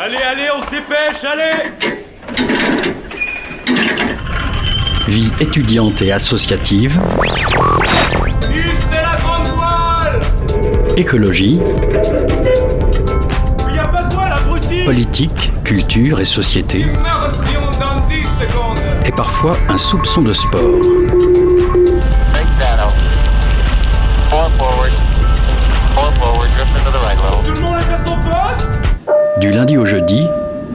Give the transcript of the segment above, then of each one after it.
Allez, allez, on se dépêche, allez Vie étudiante et associative. c'est la grande voile Écologie. Il y a pas de voile, abruti Politique, culture et société. Immersion dans 10 secondes Et parfois un soupçon de sport. Du lundi au jeudi,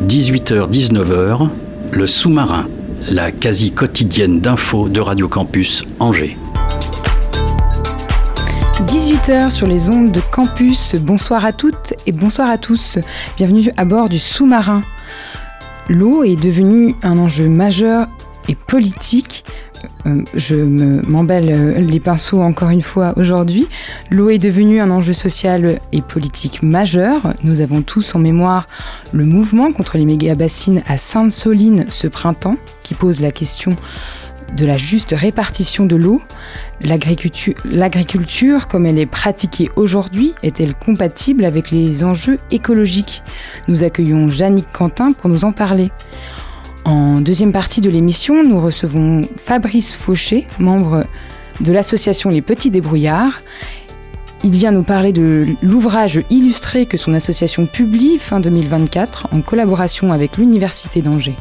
18h-19h, le sous-marin, la quasi quotidienne d'infos de Radio Campus Angers. 18h sur les ondes de campus. Bonsoir à toutes et bonsoir à tous. Bienvenue à bord du sous-marin. L'eau est devenue un enjeu majeur et politique. Euh, je me- m'embelle euh, les pinceaux encore une fois aujourd'hui. L'eau est devenue un enjeu social et politique majeur. Nous avons tous en mémoire le mouvement contre les méga-bassines à Sainte-Soline ce printemps, qui pose la question de la juste répartition de l'eau. L'agriculture, l'agriculture, comme elle est pratiquée aujourd'hui, est-elle compatible avec les enjeux écologiques? Nous accueillons Jannick Quentin pour nous en parler. En deuxième partie de l'émission, nous recevons Fabrice Fauché, membre de l'association Les Petits Débrouillards. Il vient nous parler de l'ouvrage illustré que son association publie fin 2024 en collaboration avec l'Université d'Angers.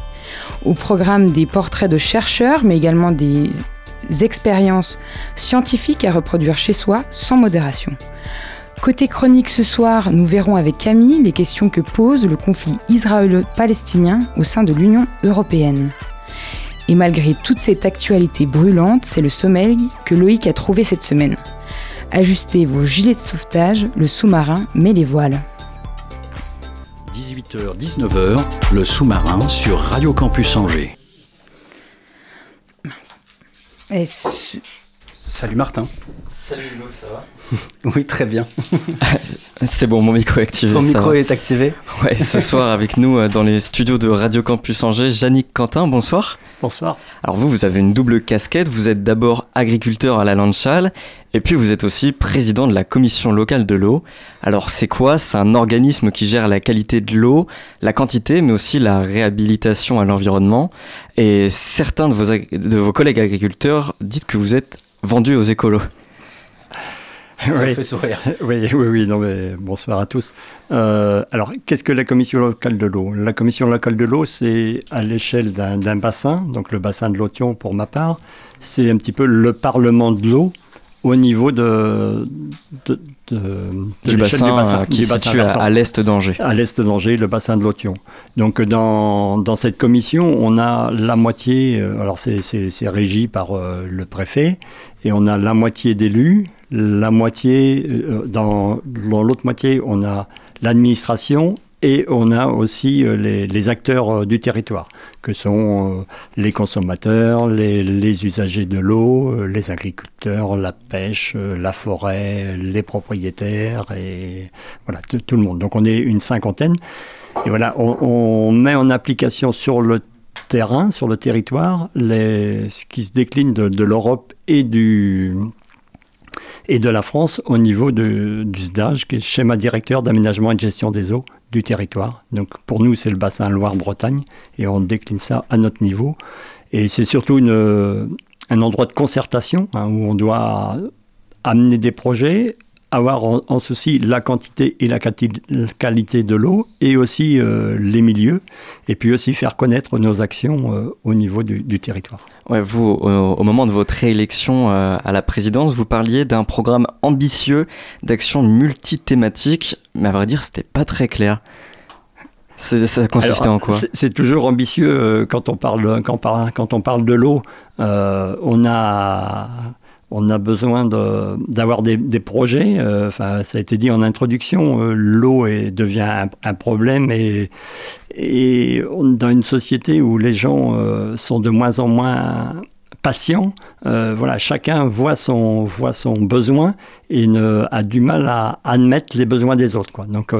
Au programme des portraits de chercheurs, mais également des expériences scientifiques à reproduire chez soi sans modération. Côté chronique ce soir, nous verrons avec Camille les questions que pose le conflit israélo-palestinien au sein de l'Union européenne. Et malgré toute cette actualité brûlante, c'est le sommeil que Loïc a trouvé cette semaine. Ajustez vos gilets de sauvetage, le sous-marin met les voiles. 18h-19h, le sous-marin sur Radio Campus Angers. Salut Martin. Salut Hugo, ça va Oui, très bien. C'est bon, mon micro est activé. Ton micro va. est activé. Ouais, ce soir avec nous euh, dans les studios de Radio Campus Angers, Yannick Quentin, bonsoir. Bonsoir. Alors vous, vous avez une double casquette, vous êtes d'abord agriculteur à la Landchal, et puis vous êtes aussi président de la commission locale de l'eau. Alors c'est quoi? C'est un organisme qui gère la qualité de l'eau, la quantité, mais aussi la réhabilitation à l'environnement. Et certains de vos, de vos collègues agriculteurs disent que vous êtes vendus aux écolos. Ça me Oui. fait sourire. Oui, oui, oui, non, mais bonsoir à tous. Euh, alors, qu'est-ce que la commission locale de l'eau? La commission locale de l'eau, c'est à l'échelle d'un bassin, donc le bassin de l'Othion pour ma part, c'est un petit peu le parlement de l'eau au niveau de, de, de- de Du l'échelle bassin, euh, qui du se bassin situe à, l'est d'Angers. à l'est d'Angers, le bassin de l'Othion. Donc dans, dans cette commission, on a la moitié, euh, alors c'est- régi par euh, le préfet, et on a la moitié d'élus, la moitié, euh, dans l'autre moitié, on a l'administration et on a aussi euh, les, acteurs euh, du territoire, que sont les consommateurs, les, usagers de l'eau, les agriculteurs, la pêche, la forêt, les propriétaires et voilà, tout, le monde. Donc on est une cinquantaine. Et voilà, on, met en application sur le terrain, sur le territoire, ce qui se décline de l'Europe et du et de la France au niveau du SDAGE, qui est le schéma directeur d'aménagement et de gestion des eaux du territoire. Donc pour nous, c'est le bassin Loire-Bretagne, et on décline ça à notre niveau. Et c'est surtout un endroit de concertation hein, où on doit amener des projets, avoir en, en souci la quantité et la qualité de l'eau, et aussi euh, les milieux, et puis aussi faire connaître nos actions euh, au niveau du, du territoire. Ouais, vous, au, au moment de votre réélection euh, à la présidence, vous parliez d'un programme ambitieux d'action multithématique, mais à vrai dire, c'était pas très clair. Ça consistait Alors, en quoi? c'est- toujours ambitieux quand on parle, quand, quand on parle de l'eau. on a on a besoin d'avoir des, projets. euh, Enfin, ça a été dit en introduction. euh, L'eau devient un, problème et, dans une société où les gens euh, sont de moins en moins patients, voilà, chacun voit son, voit son besoin et a du mal à admettre les besoins des autres. Donc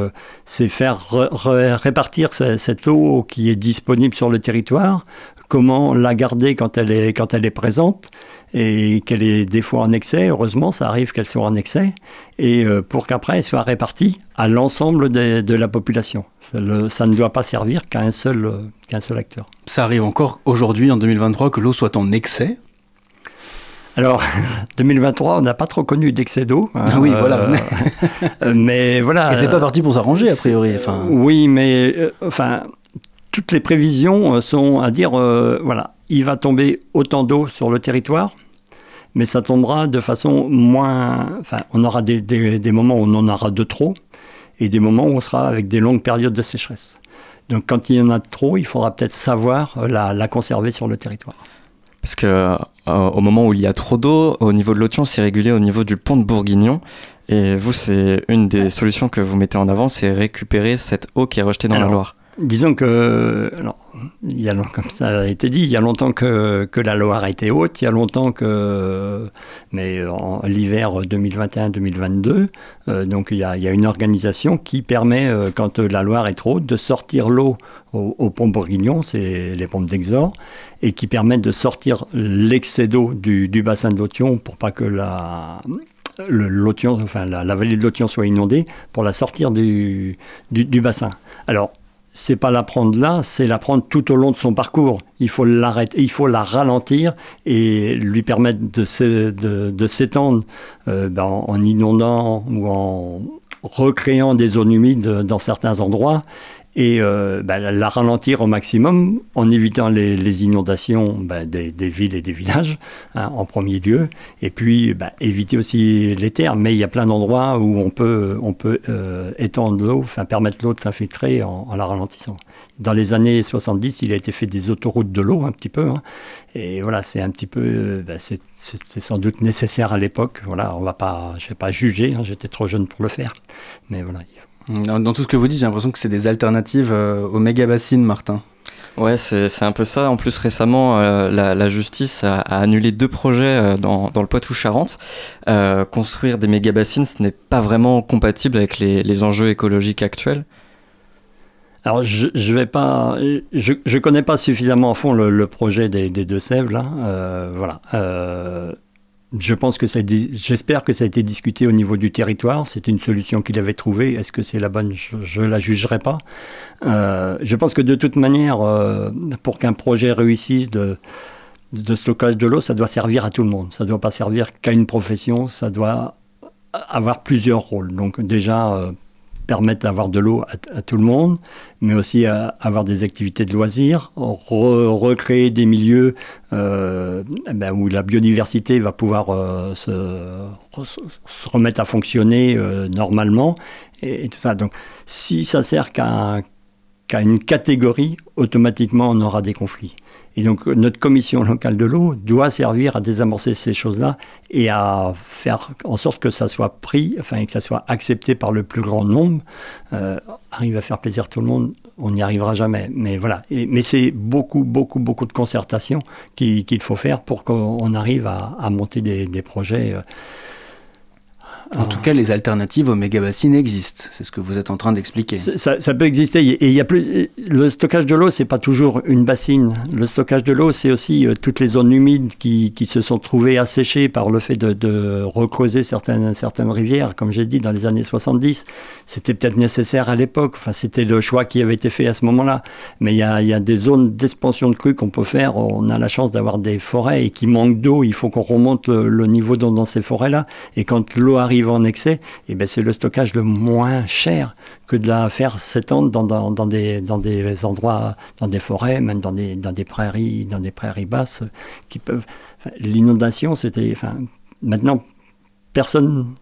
c'est faire re- re- répartir ce- cette eau qui est disponible sur le territoire, comment la garder quand elle est, quand elle est présente et qu'elle est des fois en excès. Heureusement, ça arrive qu'elle soit en excès et euh, pour qu'après elle soit répartie à l'ensemble de la population. Ça, le- ça ne doit pas servir qu'à un seul, euh, qu'un seul acteur. Ça arrive encore aujourd'hui, en 2023, que l'eau soit en excès? Alors, 2023, on n'a pas trop connu d'excès d'eau. hein, Ah oui, voilà. euh, mais voilà. Et c'est pas parti pour s'arranger, a priori. Enfin, Oui, mais euh, enfin, toutes les prévisions euh, sont à dire, euh, voilà, il va tomber autant d'eau sur le territoire, mais ça tombera de façon moins. Enfin, on aura des, des- des moments où on en aura de trop, et des moments où on sera avec des longues périodes de sécheresse. Donc, quand il y en a trop, il faudra peut-être savoir euh, la, la conserver sur le territoire. Parce que euh, au moment où il y a trop d'eau, au niveau de l'Othion, c'est régulé au niveau du pont de Bourguignon. Et vous, c'est une des solutions que vous mettez en avant, c'est récupérer cette eau qui est rejetée dans Alors, la Loire. Disons que, alors, il y a, comme ça a été dit, il y a longtemps que, que la Loire été haute, il y a longtemps que, mais en l'hiver 2021-2022, euh, donc il y, a, une organisation qui permet, euh, quand la Loire est trop haute, de sortir l'eau au, au pont Bourguignon, c'est les pompes d'Exor, et qui permettent de sortir l'excès d'eau du, bassin de l'Othion pour pas que la, le- enfin la vallée de l'Othion soit inondée, pour la sortir du, du, du bassin. Alors, c'est pas la prendre là, c'est la prendre tout au long de son parcours. Il faut l'arrêter, il faut la ralentir et lui permettre de, s'é- de, de s'étendre euh, ben, en, en inondant ou en recréant des zones humides dans certains endroits et euh, ben, la ralentir au maximum en évitant les, les inondations ben, des, des villes et des villages hein, en premier lieu et puis ben, éviter aussi les terres mais il y a plein d'endroits où on peut, on peut euh, étendre l'eau, enfin permettre l'eau de s'infiltrer en, en la ralentissant. Dans les années 70, il a été fait des autoroutes de l'eau un petit peu hein, et voilà c'est un petit peu, euh, c'est sans doute nécessaire à l'époque. Voilà, on va pas, je vais pas juger, hein, j'étais trop jeune pour le faire, mais voilà. Dans, dans tout ce que vous dites, j'ai l'impression que c'est des alternatives euh, aux méga bassines, Martin. Ouais, c'est c'est un peu ça. En plus, récemment, euh, la, la justice a, a annulé deux projets euh, dans, dans le Poitou-Charentes. Euh, construire des méga-bassines, ce n'est pas vraiment compatible avec les, les enjeux écologiques actuels. Alors, je je vais pas, je, je connais pas suffisamment à fond le, le projet des, là. Euh, voilà. Je pense que ça, j'espère que ça a été discuté au niveau du territoire. C'était une solution qu'il avait trouvée. Est-ce que c'est la bonne? Je, je la jugerai pas. Euh, je pense que de toute manière, euh, pour qu'un projet réussisse de de stockage de l'eau, ça doit servir à tout le monde. Ça ne doit pas servir qu'à une profession. Ça doit avoir plusieurs rôles. Donc déjà, euh, permettre d'avoir de l'eau à, tout le monde, mais aussi à avoir des activités de loisirs, re- recréer des milieux euh, eh ben, où la biodiversité va pouvoir euh, se, re- se remettre à fonctionner euh, normalement, et, tout ça. Donc si ça sert qu'à qu'à une catégorie, automatiquement on aura des conflits. Et donc notre commission locale de l'eau doit servir à désamorcer ces choses-là et à faire en sorte que ça soit pris, enfin que ça soit accepté par le plus grand nombre. Euh, arrive à faire plaisir à tout le monde, on n'y arrivera jamais. Mais voilà. Mais c'est beaucoup, beaucoup, beaucoup de concertation qu'il faut faire pour qu'on arrive à, monter des, des projets. euh, En tout cas, les alternatives aux méga bassines existent. C'est ce que vous êtes en train d'expliquer. Ça, peut exister. Et il y a plus. Le stockage de l'eau, c'est pas toujours une bassine. Le stockage de l'eau, c'est aussi euh, toutes les zones humides qui, qui se sont trouvées asséchées par le fait de, de recreuser certaines, certaines rivières. Comme j'ai dit, dans les années 70, c'était peut-être nécessaire à l'époque. Enfin, c'était le choix qui avait été fait à ce moment-là. Mais il y a, y a des zones d'expansion de crues qu'on peut faire. On a la chance d'avoir des forêts et qui manquent d'eau. Il faut qu'on remonte le, niveau d'eau dans ces forêts-là. Et quand l'eau arrive en excès, eh ben c'est le stockage le moins cher que de la faire s'étendre dans, dans, dans des, dans des endroits, dans des forêts, même dans des, dans des prairies, dans des prairies basses, qui peuvent. L'inondation, c'était. Enfin, maintenant, personne.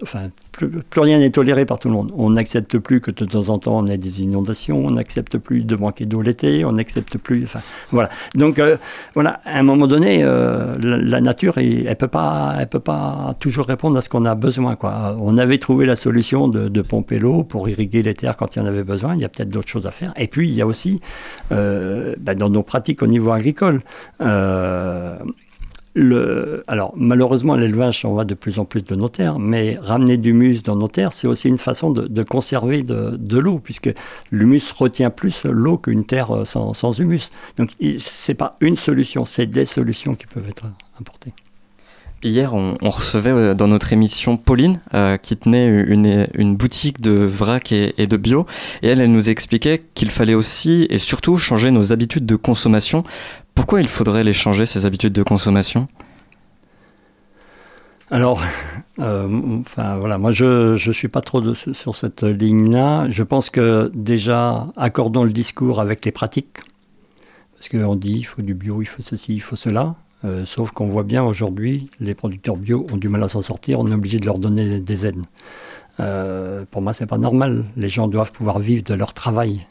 Enfin, plus, rien n'est toléré par tout le monde. On n'accepte plus que de temps en temps on ait des inondations, on n'accepte plus de manquer d'eau l'été, on n'accepte plus. Enfin, voilà. Donc, euh, voilà, à un moment donné, euh, la, nature, elle ne peut, pas- elle peut pas toujours répondre à ce qu'on a besoin. Quoi. On avait trouvé la solution de, pomper l'eau pour irriguer les terres quand il y en avait besoin. Il y a peut-être d'autres choses à faire. Et puis, il y a aussi, euh, ben, dans nos pratiques au niveau agricole, euh, alors malheureusement, l'élevage, on va de plus en plus de nos terres, mais ramener du humus dans nos terres, c'est aussi une façon de, conserver de, l'eau, puisque l'humus retient plus l'eau qu'une terre euh, sans, humus. Donc c'est pas une solution, c'est des solutions qui peuvent être apportées. Hier, on, recevait euh, dans notre émission Pauline, euh, qui tenait une, une, boutique de vrac et, et, de bio. Et elle, elle nous expliquait qu'il fallait aussi et surtout changer nos habitudes de consommation. Pourquoi il faudrait les changer, ces habitudes de consommation? Alors, euh, voilà, moi je ne suis pas trop sur cette ligne-là. Je pense que déjà, accordons le discours avec les pratiques. Parce qu'on dit il faut du bio, il faut ceci, il faut cela. Euh, sauf qu'on voit bien aujourd'hui, les producteurs bio ont du mal à s'en sortir, on est obligé de leur donner des aides. Euh, pour moi, c'est pas normal. Les gens doivent pouvoir vivre de leur travail.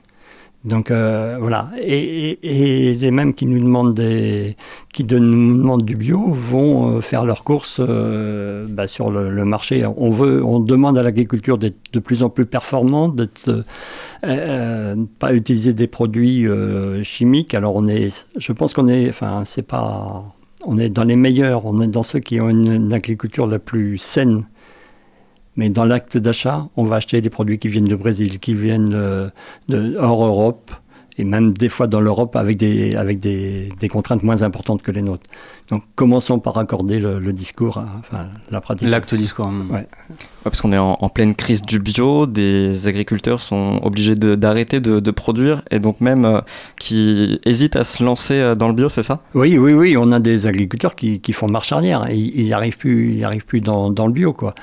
Donc euh, voilà, et, et, et, les mêmes qui nous demandent des, qui nous demandent du bio vont euh, faire leurs courses euh, bah, sur le, marché. On veut, on demande à l'agriculture d'être de plus en plus performante, d'être pas utiliser des produits chimiques. Alors on est, je pense qu'on est, enfin c'est pas, on est dans les meilleurs, on est dans ceux qui ont une agriculture la plus saine mais dans l'acte d'achat, on va acheter des produits qui viennent du Brésil, qui viennent de, de hors Europe, et même des fois dans l'Europe avec, des, avec des, des, contraintes moins importantes que les nôtres. Donc commençons par accorder le, le discours, à, enfin la pratique. L'acte discours. Ouais. ouais. parce qu'on est en, en, pleine crise du bio, des agriculteurs sont obligés d'arrêter de, de, de, produire et donc même euh, qui hésitent à se lancer euh, dans le bio, c'est ça? Oui, oui, oui. On a des agriculteurs qui, qui font marche arrière. Et ils n'y arrivent plus, ils arrivent plus dans, dans le bio, quoi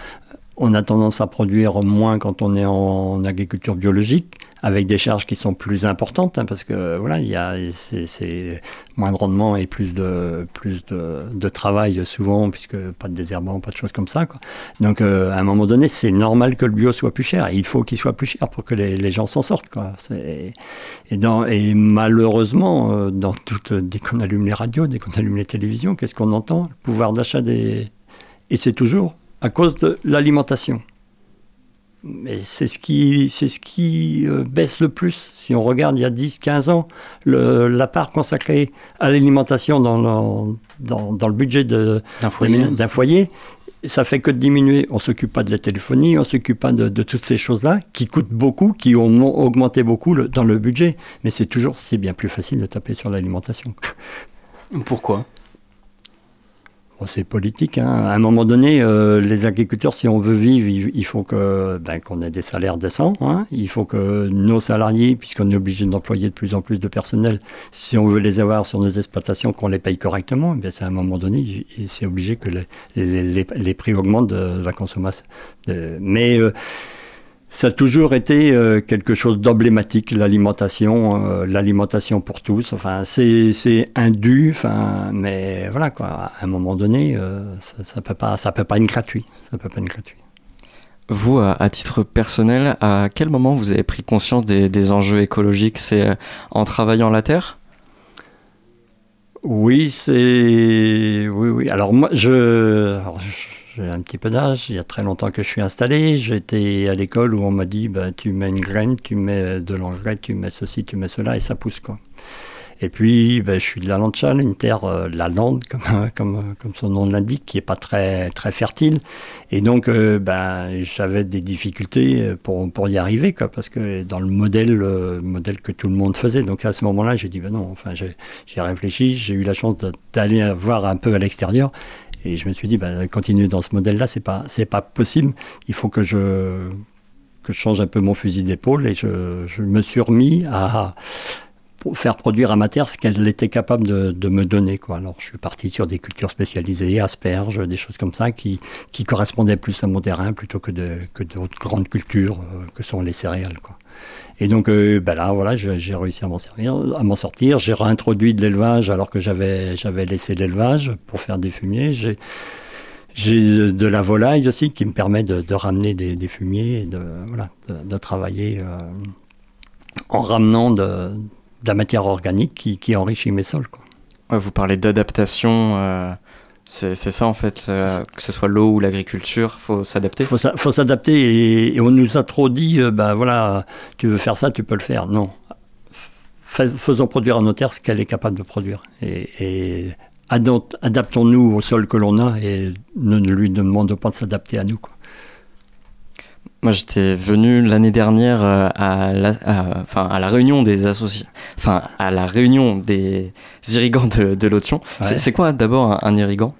on a tendance à produire moins quand on est en agriculture biologique, avec des charges qui sont plus importantes, hein, parce que voilà, il y a c'est moins de rendement et plus de plus de, travail souvent, puisque pas de désherbant, pas de choses comme ça. Donc euh, à un moment donné, c'est normal que le bio soit plus cher. Il faut qu'il soit plus cher pour que les, gens s'en sortent. Et, dans, et malheureusement, euh, dans toute, dès qu'on allume les radios, dès qu'on allume les télévisions, qu'est-ce qu'on entend? Le pouvoir d'achat des et c'est toujours à cause de l'alimentation. Mais c'est ce qui, c'est ce qui euh, baisse le plus. Si on regarde il y a 10-15 ans, le, la part consacrée à l'alimentation dans le, dans, dans le budget d'un foyer. foyer, ça fait que diminuer. On s'occupe pas de la téléphonie, on s'occupe pas de, de, toutes ces choses-là qui coûtent beaucoup, qui ont augmenté beaucoup le, dans le budget. Mais c'est toujours, c'est bien plus facile de taper sur l'alimentation. Pourquoi? C'est politique. Hein. À un moment donné, euh, les agriculteurs, si on veut vivre, il, faut que ben, qu'on ait des salaires décents. Hein. Il faut que nos salariés, puisqu'on est obligé d'employer de plus en plus de personnel, si on veut les avoir sur nos exploitations, qu'on les paye correctement, ben, c'est à un moment donné, c'est obligé que les, les, les, prix augmentent de la consommation. De, mais euh, ça a toujours été euh, quelque chose d'emblématique, l'alimentation, euh, l'alimentation pour tous. Enfin, c'est indu, enfin, mais voilà quoi. À un moment donné, euh, ça, ça peut pas, ça peut pas être gratuit. Ça peut pas être gratuit. Vous, à, à, titre personnel, à quel moment vous avez pris conscience des, des enjeux écologiques? C'est en travaillant la terre? Oui, c'est oui, oui. Alors moi, je, alors, je j'ai un petit peu d'âge, il y a très longtemps que je suis installé. J'étais à l'école où on m'a dit bah, tu mets une graine, tu mets de l'engrais, tu mets ceci, tu mets cela et ça pousse. quoi. Et puis, bah, je suis de la Landchal, une terre, euh, la lande, comme, comme, comme son nom l'indique, qui n'est pas très, très fertile. Et donc, euh, bah, j'avais des difficultés pour, pour y arriver, quoi, parce que dans le modèle, le modèle que tout le monde faisait. Donc, à ce moment-là, j'ai dit, bah, non, enfin, j'ai réfléchi, j'ai eu la chance d'aller voir un peu à l'extérieur. Et je me suis dit, bah, continuer dans ce modèle-là, c'est pas, c'est pas possible. Il faut que je, que change un peu mon fusil d'épaule et je, me suis remis à faire produire à ma terre ce qu'elle était capable de, me donner. Quoi. Alors, je suis parti sur des cultures spécialisées, asperges, des choses comme ça, qui, qui correspondaient plus à mon terrain plutôt que, que d'autres grandes cultures euh, que sont les céréales. Et donc euh, ben là, voilà, j'ai réussi à m'en servir, à m'en sortir. J'ai réintroduit de l'élevage alors que j'avais j'avais laissé l'élevage pour faire des fumiers. J'ai j'ai de la volaille aussi qui me permet de, ramener des, fumiers et de voilà de, travailler euh, en ramenant de, la matière organique qui, enrichit mes sols. Quoi. Vous parlez d'adaptation. Euh c'est ça en fait, euh, que ce soit l'eau ou l'agriculture, faut s'adapter. Faut, faut s'adapter et, on nous a trop dit, ben voilà, tu veux faire ça, tu peux le faire. Non, faisons produire à nos terres ce qu'elle est capable de produire. Et, adaptons-nous au sol que l'on a et ne, lui demandons pas de s'adapter à nous. Moi, j'étais venu l'année dernière euh, à la, à- enfin, à la réunion des associés, enfin, à la réunion des irrigants de, de Lotion. C'est- Ouais. C'est quoi d'abord un, un irrigant?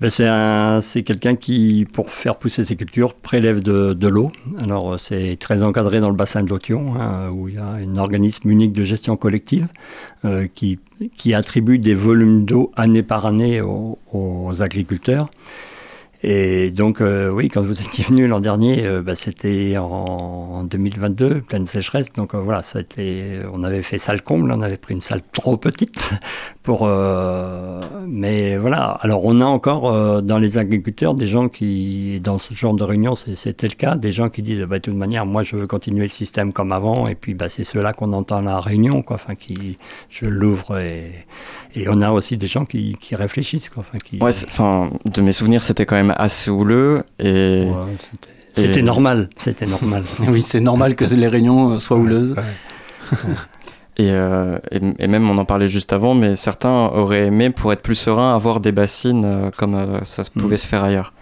Ben, c'est un- c'est quelqu'un qui, pour faire pousser ses cultures, prélève de, de l'eau. Alors, euh, c'est très encadré dans le bassin de Lotion, hein, où il y a un organisme unique de gestion collective euh, qui, qui attribue des volumes d'eau année par année aux, aux agriculteurs. Et donc, euh, oui, quand vous étiez venu l'an dernier, euh, ben, c'était en 2022, pleine sécheresse. Donc euh, voilà, ça a on avait fait salle comble, on avait pris une salle trop petite. Pour, mais voilà, alors on a encore dans les agriculteurs des gens qui, dans ce genre de réunion, c'était le cas, des gens qui disent, bah, de toute manière, moi je veux continuer le système comme avant. Et puis bah, c'est ceux-là qu'on entend à la réunion, quoi. Enfin, qui, je l'ouvre et, et on a aussi des gens qui, qui réfléchissent, quoi. Enfin, qui, Ouais, c'est- enfin, de mes souvenirs, c'était quand même assez houleux et Ouais, c'était- Et- normal, c'était normal. Oui, c'est normal que les réunions euh, soient houleuses. Ouais. Et, euh, et, et même, on en parlait juste avant, mais certains auraient aimé, pour être plus serein, avoir des bassines euh, comme euh, ça se pouvait se faire ailleurs.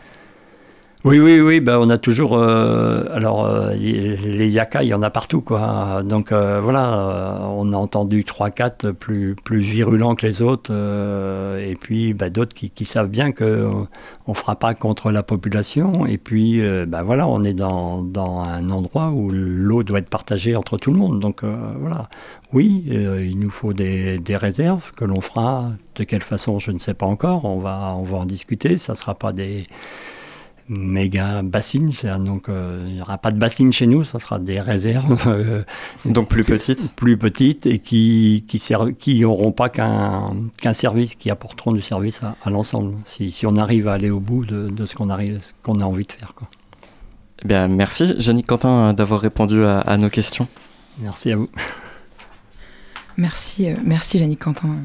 Oui, oui, oui, bah, on a toujours. euh, alors, euh, les yakas, il y en a partout, quoi. Donc, euh, voilà, on a entendu 3-4 plus, plus virulents que les autres, et puis bah, d'autres qui, savent bien qu'on ne fera pas contre la population, et puis, bah, voilà, on est dans, dans un endroit où l'eau doit être partagée entre tout le monde. Donc, voilà. Oui, il nous faut des, des réserves que l'on fera. De quelle façon, je ne sais pas encore. On va, on va en discuter. Ça ne sera pas des méga bassines. Donc, euh, il n'y aura pas de bassines chez nous, ça sera des réserves euh, Donc plus petites. plus petites et qui qui servent- qui n'auront pas qu'un qu'un service, qui apporteront du service à, à l'ensemble. Si, si on arrive à aller au bout de, de ce qu'on arrive, ce qu'on a envie de faire. Quoi. Eh bien, merci, Jannick Quentin, d'avoir répondu à, à nos questions. Merci à vous. Merci, euh, merci Jannick Quentin.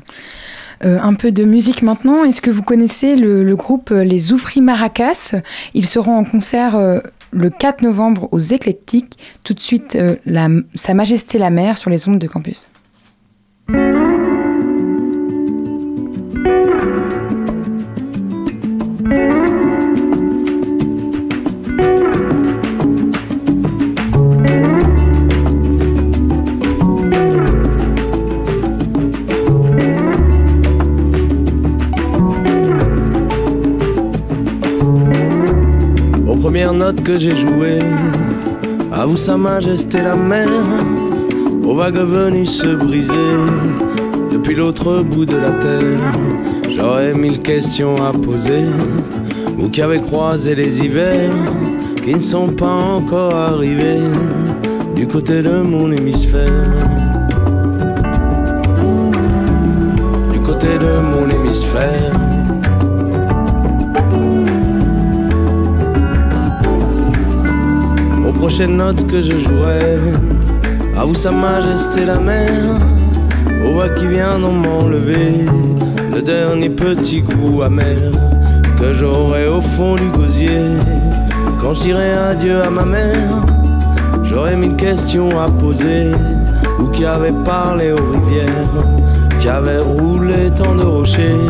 Euh, un peu de musique maintenant. Est-ce que vous connaissez le, groupe euh, Les Oufris Maracas? Ils seront en concert euh, le 4 novembre aux Éclectiques. Tout de suite, Sa Majesté la Mer sur les ondes de campus. J'ai jouées, à vous sa majesté la mer, aux vagues venues se briser depuis l'autre bout de la terre. J'aurais mille questions à poser, vous qui avez croisé les hivers qui ne sont pas encore arrivés du côté de mon hémisphère. Du côté de mon hémisphère. Aux prochaines notes que je jouerai. À vous, Sa Majesté la mer, aux voix qui viendront m'enlever le dernier petit goût amer que j'aurai au fond du gosier. Quand je dirai adieu à ma mère, j'aurai mille questions à poser. Ou qui avait parlé aux rivières, qui avait roulé tant de rochers,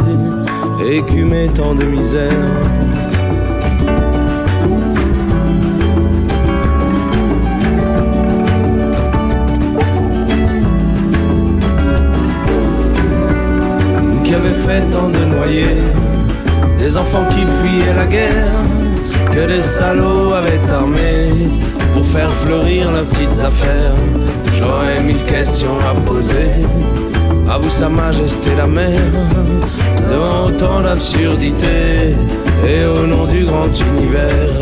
écumé tant de misère. Tant de noyés, des enfants qui fuyaient la guerre, que des salauds avaient armé pour faire fleurir leurs petites affaires. J'aurais mille questions à poser, à vous Sa Majesté la mer, devant autant d'absurdité et au nom du grand univers.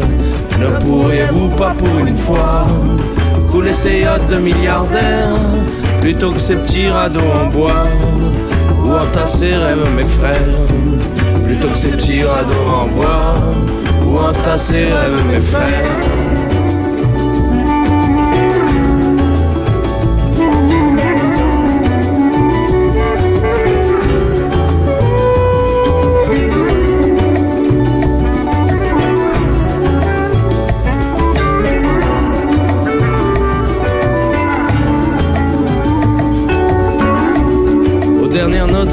Ne pourriez-vous pas pour une fois couler ces yachts de milliardaires plutôt que ces petits radeaux en bois? Ou entasser rêvent mes frères plutôt que ces petits radeaux en bois. Ou entasser rêvent mes frères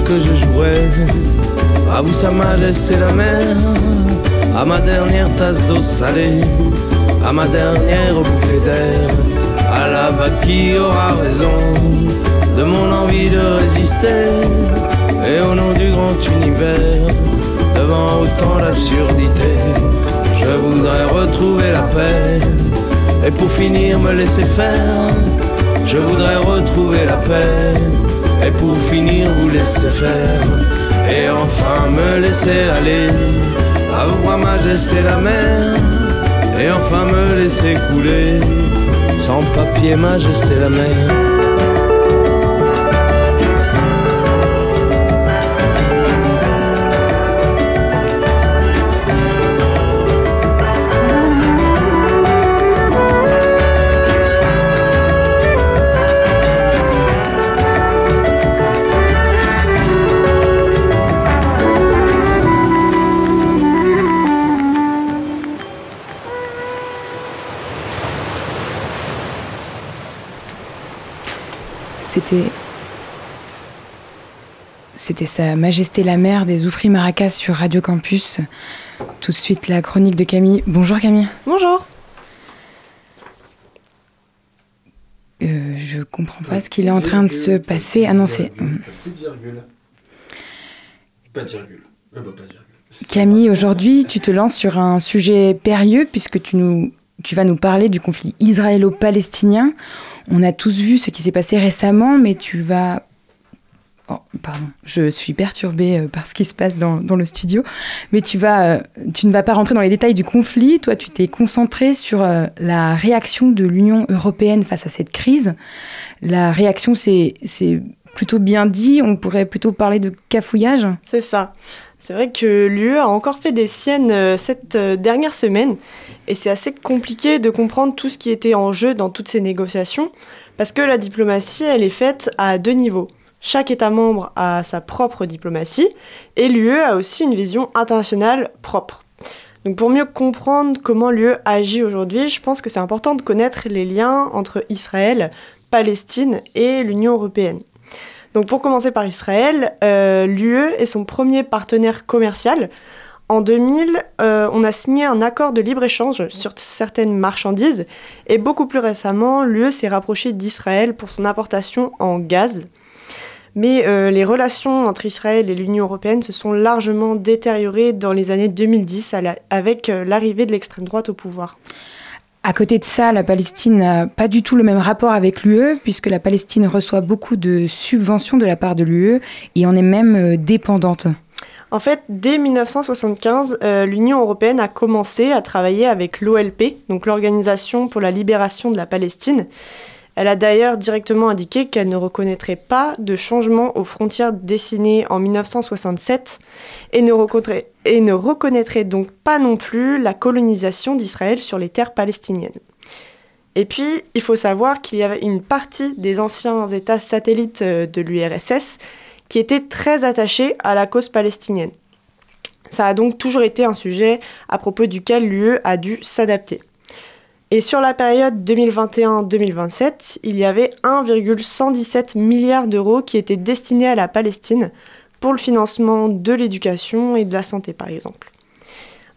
que je jouerai à vous sa majesté la mer, à ma dernière tasse d'eau salée, à ma dernière bouffée d'air, à la vague qui aura raison de mon envie de résister, et au nom du grand univers, devant autant d'absurdité, je voudrais retrouver la paix, et pour finir me laisser faire, je voudrais retrouver la paix, et pour finir vous laisser faire, et enfin me laisser aller, à voir majesté la mer, et enfin me laisser couler, sans papier majesté la mer. C'était. C'était Sa Majesté la Mère des Oufris Maracas sur Radio Campus. Tout de suite, la chronique de Camille. Bonjour Camille. Bonjour. Euh, je comprends pas ce qu'il est en train de se passer. Ah non, c'est. Petite virgule. Pas de virgule. Euh, bah, pas de virgule. Camille, aujourd'hui, tu te lances sur un sujet périlleux puisque tu, nous, tu vas nous parler du conflit israélo-palestinien. On a tous vu ce qui s'est passé récemment, mais tu vas... Oh, pardon, je suis perturbée euh, par ce qui se passe dans, le studio, mais tu, vas, euh, tu ne vas pas rentrer dans les détails du conflit. Toi, tu t'es concentré sur euh, la réaction de l'Union européenne face à cette crise. La réaction, c'est plutôt bien dit. On pourrait plutôt parler de cafouillage. C'est ça. C'est vrai que l'UE a encore fait des siennes euh, cette euh, dernière semaine et c'est assez compliqué de comprendre tout ce qui était en jeu dans toutes ces négociations parce que la diplomatie, elle est faite à deux niveaux. Chaque État membre a sa propre diplomatie et l'UE a aussi une vision internationale propre. Donc pour mieux comprendre comment l'UE agit aujourd'hui, je pense que c'est important de connaître les liens entre Israël, Palestine et l'Union européenne. Donc pour commencer par Israël, euh, l'UE est son premier partenaire commercial. En 2000, euh, on a signé un accord de libre-échange sur certaines marchandises et beaucoup plus récemment, l'UE s'est rapprochée d'Israël pour son importation en gaz. Mais euh, les relations entre Israël et l'Union européenne se sont largement détériorées dans les années 2010 à la- avec l'arrivée de l'extrême droite au pouvoir. À côté de ça, la Palestine n'a pas du tout le même rapport avec l'UE, puisque la Palestine reçoit beaucoup de subventions de la part de l'UE et en est même euh, dépendante. En fait, dès 1975, euh, l'Union européenne a commencé à travailler avec l'OLP, donc l'Organisation pour la libération de la Palestine. Elle a d'ailleurs directement indiqué qu'elle ne reconnaîtrait pas de changement aux frontières dessinées en 1967 et ne, reconnaîtrait, donc pas non plus la colonisation d'Israël sur les terres palestiniennes. Et puis, il faut savoir qu'il y avait une partie des anciens États satellites euh, de l'URSS qui étaient très attachés à la cause palestinienne. Ça a donc toujours été un sujet à propos duquel l'UE a dû s'adapter. Et sur la période 2021-2027, il y avait 1,117 milliards d'euros qui étaient destinés à la Palestine pour le financement de l'éducation et de la santé par exemple.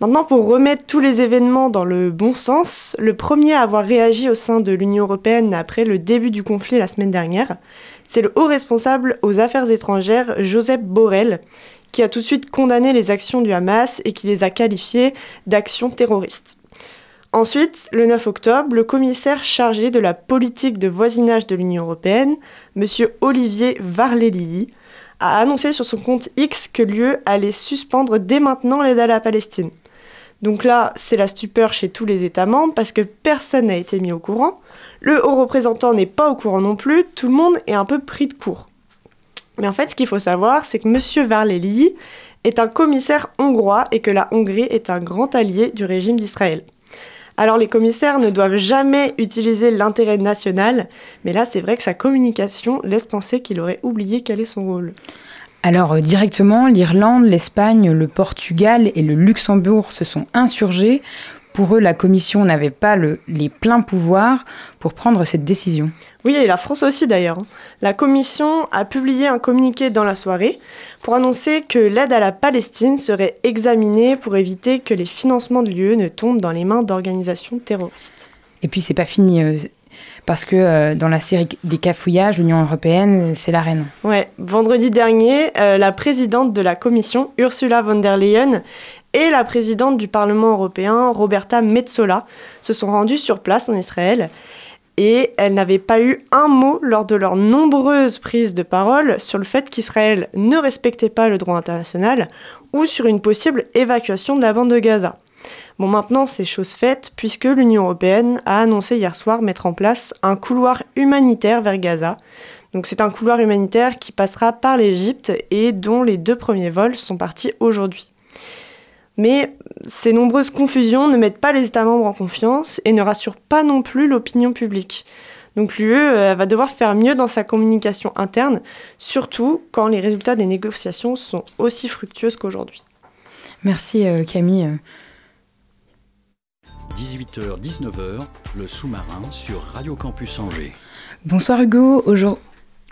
Maintenant, pour remettre tous les événements dans le bon sens, le premier à avoir réagi au sein de l'Union européenne après le début du conflit la semaine dernière, c'est le haut responsable aux affaires étrangères, Joseph Borrell, qui a tout de suite condamné les actions du Hamas et qui les a qualifiées d'actions terroristes. Ensuite, le 9 octobre, le commissaire chargé de la politique de voisinage de l'Union européenne, M. Olivier Varlelii, a annoncé sur son compte X que l'UE allait suspendre dès maintenant l'aide à la Palestine. Donc là, c'est la stupeur chez tous les États membres parce que personne n'a été mis au courant. Le haut représentant n'est pas au courant non plus, tout le monde est un peu pris de court. Mais en fait, ce qu'il faut savoir, c'est que M. Varlelii est un commissaire hongrois et que la Hongrie est un grand allié du régime d'Israël. Alors les commissaires ne doivent jamais utiliser l'intérêt national, mais là c'est vrai que sa communication laisse penser qu'il aurait oublié quel est son rôle. Alors euh, directement, l'Irlande, l'Espagne, le Portugal et le Luxembourg se sont insurgés pour eux, la Commission n'avait pas le, les pleins pouvoirs pour prendre cette décision. Oui, et la France aussi d'ailleurs. La Commission a publié un communiqué dans la soirée pour annoncer que l'aide à la Palestine serait examinée pour éviter que les financements de l'UE ne tombent dans les mains d'organisations terroristes. Et puis c'est pas fini. euh, parce que euh, dans la série des cafouillages, l'Union européenne, c'est la reine. Ouais, vendredi dernier, euh, la présidente de la Commission, Ursula von der Leyen, et la présidente du Parlement européen, Roberta Metsola, se sont rendues sur place en Israël. Et elles n'avaient pas eu un mot lors de leurs nombreuses prises de parole sur le fait qu'Israël ne respectait pas le droit international ou sur une possible évacuation de la bande de Gaza. Bon, maintenant, c'est chose faite puisque l'Union européenne a annoncé hier soir mettre en place un couloir humanitaire vers Gaza. Donc, c'est un couloir humanitaire qui passera par l'Égypte et dont les deux premiers vols sont partis aujourd'hui. Mais ces nombreuses confusions ne mettent pas les États membres en confiance et ne rassurent pas non plus l'opinion publique. Donc l'UE euh, va devoir faire mieux dans sa communication interne, surtout quand les résultats des négociations sont aussi fructueuses qu'aujourd'hui. Merci euh, Camille. 18h, 19h, le sous-marin sur Radio Campus Angers. Bonsoir Hugo. Aujourd'hui.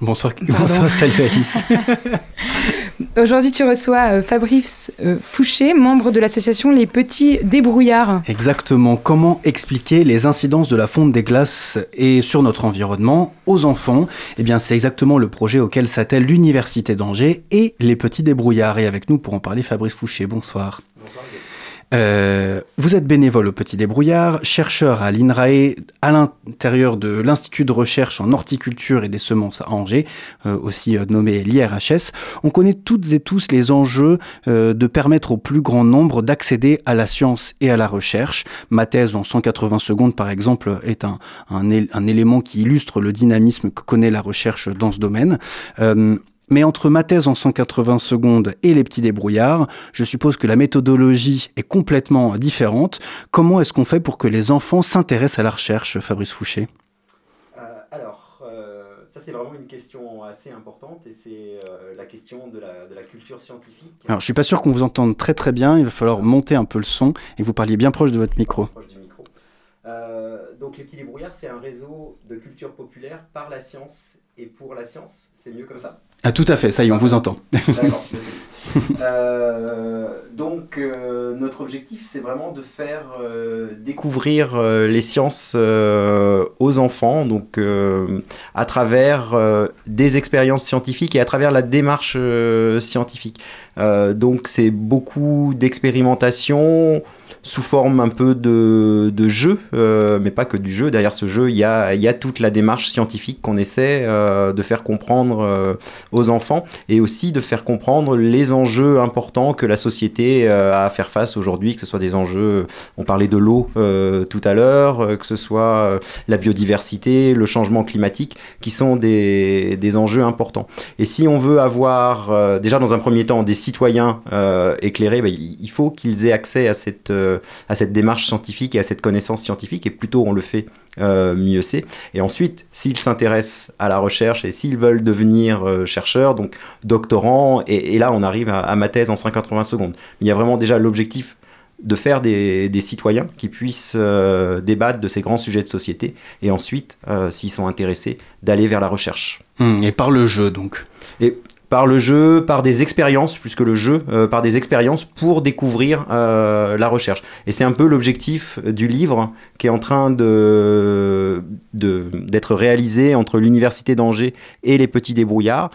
Bonsoir, bonsoir salut Alice. Aujourd'hui, tu reçois euh, Fabrice euh, Fouché, membre de l'association Les Petits Débrouillards. Exactement. Comment expliquer les incidences de la fonte des glaces et sur notre environnement aux enfants? Eh bien, c'est exactement le projet auquel s'attelle l'Université d'Angers et Les Petits Débrouillards. Et avec nous pour en parler, Fabrice Fouché. Bonsoir. Bonsoir. Euh, vous êtes bénévole au Petit Débrouillard, chercheur à l'INRAE, à l'intérieur de l'Institut de recherche en horticulture et des semences à Angers, euh, aussi euh, nommé l'IRHS. On connaît toutes et tous les enjeux de permettre au plus grand nombre d'accéder à la science et à la recherche. Ma thèse en 180 secondes, par exemple, est un élément qui illustre le dynamisme que connaît la recherche dans ce domaine. Mais entre ma thèse en 180 secondes et les petits débrouillards, je suppose que la méthodologie est complètement différente. Comment est-ce qu'on fait pour que les enfants s'intéressent à la recherche, Fabrice Fouché? Euh, Alors, euh, ça c'est vraiment une question assez importante et c'est euh, la question de la, de la, culture scientifique. Alors, je suis pas sûr qu'on vous entende très très bien, il va falloir monter un peu le son et vous parliez bien proche de votre micro. Proche du micro. donc, les petits débrouillards, c'est un réseau de culture populaire par la science et pour la science. C'est mieux comme ça? Ah, tout à fait, ça y est, on vous entend. D'accord, euh, donc, euh, notre objectif, c'est vraiment de faire euh, découvrir les sciences aux enfants, donc à travers des expériences scientifiques et à travers la démarche scientifique. donc, c'est beaucoup d'expérimentation sous forme un peu de, de jeu, euh, mais pas que du jeu. Derrière ce jeu, il y a, y a toute la démarche scientifique qu'on essaie euh, de faire comprendre euh, aux enfants et aussi de faire comprendre les enjeux importants que la société a à faire face aujourd'hui, que ce soit des enjeux, on parlait de l'eau tout à l'heure, que ce soit la biodiversité, le changement climatique, qui sont des, des enjeux importants. Et si on veut avoir, déjà dans un premier temps, des citoyens éclairés, ben, il faut qu'ils aient accès à cette à cette démarche scientifique et à cette connaissance scientifique, et plutôt on le fait, euh, mieux c'est. Et ensuite, s'ils s'intéressent à la recherche et s'ils veulent devenir euh, chercheurs, donc doctorants, et, et, là on arrive à, à, ma thèse en 180 secondes. Il y a vraiment déjà l'objectif de faire des, des, citoyens qui puissent euh, débattre de ces grands sujets de société, et ensuite, euh, s'ils sont intéressés, d'aller vers la recherche. Mmh, et par le jeu donc. Et par le jeu, par des expériences, plus le jeu, euh, par des expériences pour découvrir euh, la recherche. Et c'est un peu l'objectif du livre qui est en train d'être réalisé entre l'Université d'Angers et les petits débrouillards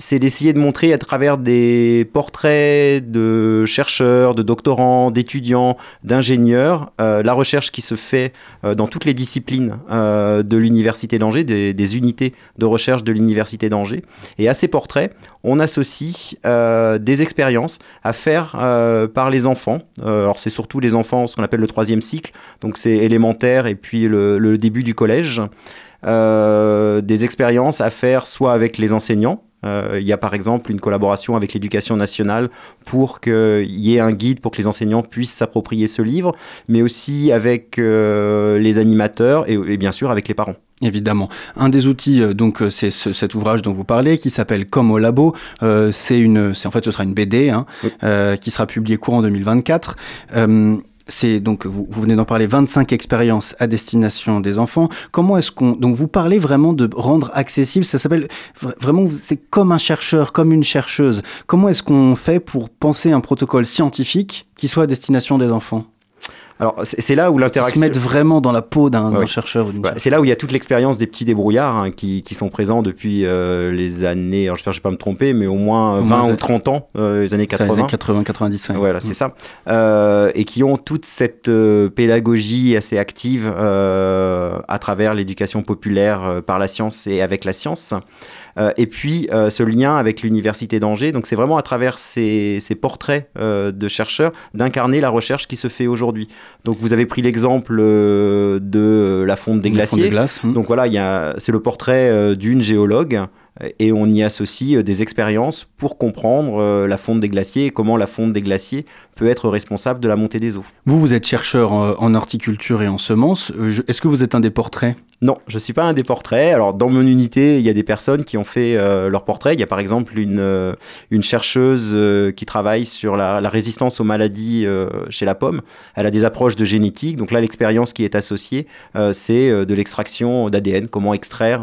c'est d'essayer de montrer à travers des portraits de chercheurs, de doctorants, d'étudiants, d'ingénieurs, euh, la recherche qui se fait euh, dans toutes les disciplines euh, de l'Université d'Angers, des, unités de recherche de l'Université d'Angers. Et à ces portraits, on associe des expériences à faire par les enfants. alors c'est surtout les enfants, ce qu'on appelle le troisième cycle, donc c'est élémentaire et puis le, début du collège. des expériences à faire soit avec les enseignants, il y a par exemple une collaboration avec l'éducation nationale pour qu'il y ait un guide pour que les enseignants puissent s'approprier ce livre, mais aussi avec euh, les animateurs et, et, bien sûr avec les parents. Évidemment. Un des outils, euh, donc, c'est ce, cet ouvrage dont vous parlez, qui s'appelle Comme au labo. Euh, c'est une, c'est en fait, ce sera une BD hein, oui. euh, qui sera publiée courant 2024. C'est donc vous, vous venez d'en parler 25 expériences à destination des enfants. Comment est-ce qu'on donc vous parlez vraiment de rendre accessible ça s'appelle vra- vraiment c'est comme un chercheur, comme une chercheuse. Comment est-ce qu'on fait pour penser un protocole scientifique qui soit à destination des enfants? Alors, c'est là où Qui se l'interaction. mettent vraiment dans la peau d'un Ouais. chercheur ou d'une Ouais, c'est là où il y a toute l'expérience des petits débrouillards hein, qui, qui sont présents depuis euh, les années, alors j'espère que je vais pas me tromper, mais au moins Au 20 moins, ou ça- 30 ans, euh, les années Ça, les 80. 80 90 ouais. Voilà, c'est ça. Euh, et qui ont toute cette pédagogie assez active à travers l'éducation populaire par la science et avec la science. Euh, et puis euh, ce lien avec l'université d'Angers. Donc c'est vraiment à travers ces, ces portraits euh, de chercheurs d'incarner la recherche qui se fait aujourd'hui. Donc vous avez pris l'exemple de la fonte des La fonte glaciers. des glaces, hmm. Donc voilà, c'est le portrait d'une géologue et on y associe des expériences pour comprendre la fonte des glaciers et comment la fonte des glaciers peut être responsable de la montée des eaux. Vous vous êtes chercheur en, horticulture et en semences. Euh, Est-ce que vous êtes un des portraits? Non, je suis pas un des portraits. Alors dans mon unité, il y a des personnes qui ont fait euh, leurs portraits. Il y a par exemple une, euh, une chercheuse euh, qui travaille sur la, la résistance aux maladies euh, chez la pomme. Elle a des approches de génétique. Donc là, l'expérience qui est associée, c'est de l'extraction d'ADN. Comment extraire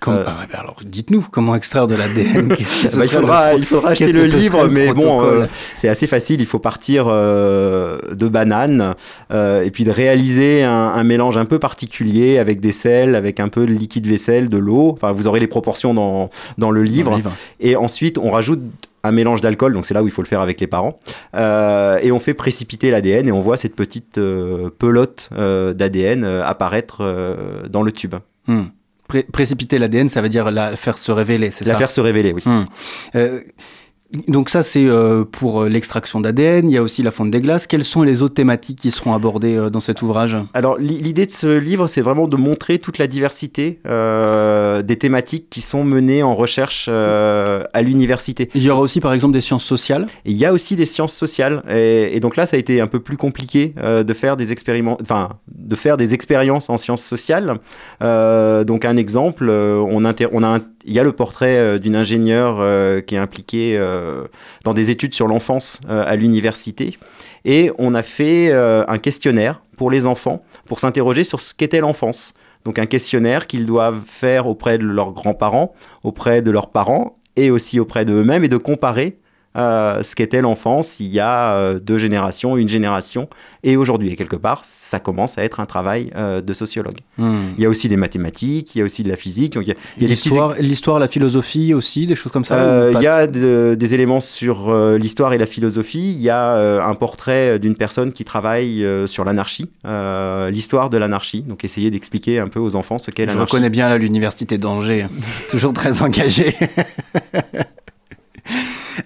Comme- Ah bah alors dites-nous comment extraire de l'ADN. Bah, il, faudra, il faudra acheter le livre, mais bon, protocole? c'est assez facile. Il faut partir euh, de bananes euh, et puis de réaliser un, un mélange un peu particulier avec des sels, avec un peu de liquide vaisselle, de l'eau. Enfin, vous aurez les proportions dans, dans le livre. Dans le livre. Et ensuite, on rajoute un mélange d'alcool, donc c'est là où il faut le faire avec les parents, Euh, et on fait précipiter l'ADN et on voit cette petite euh, pelote euh, d'ADN apparaître dans le tube. Hmm. Pré- précipiter l'ADN, ça veut dire la faire se révéler, c'est ça? La faire se révéler, oui. Hmm. Donc ça, c'est euh, pour euh, l'extraction d'ADN. Il y a aussi la fonte des glaces. Quelles sont les autres thématiques qui seront abordées euh, dans cet ouvrage? Alors l'i- l'idée de ce livre, c'est vraiment de montrer toute la diversité euh, des thématiques qui sont menées en recherche euh, à l'université. Il y aura aussi, par exemple, des sciences sociales. Il y a aussi des sciences sociales, et, et donc là, ça a été un peu plus compliqué euh, de faire des enfin, de faire des expériences en sciences sociales. Donc un exemple, on, on a, un- il y a le portrait euh, d'une ingénieure euh, qui est impliquée euh, dans des études sur l'enfance à l'université, et on a fait un questionnaire pour les enfants pour s'interroger sur ce qu'était l'enfance. Donc un questionnaire qu'ils doivent faire auprès de leurs grands-parents, auprès de leurs parents et aussi auprès d'eux-mêmes et de comparer euh, ce qu'était l'enfance il y a euh, deux générations, une génération et aujourd'hui. Et quelque part, ça commence à être un travail euh, de sociologue. Hmm. Il y a aussi des mathématiques, il y a aussi de la physique. donc il y a, il y a des petits L'histoire, la philosophie aussi, des choses comme ça. Il y a de- des éléments sur l'histoire et la philosophie. Il y a un portrait d'une personne qui travaille sur l'anarchie, l'histoire de l'anarchie. Donc essayer d'expliquer un peu aux enfants ce qu'est Je l'anarchie. reconnais bien là l'université d'Angers, toujours très engagée.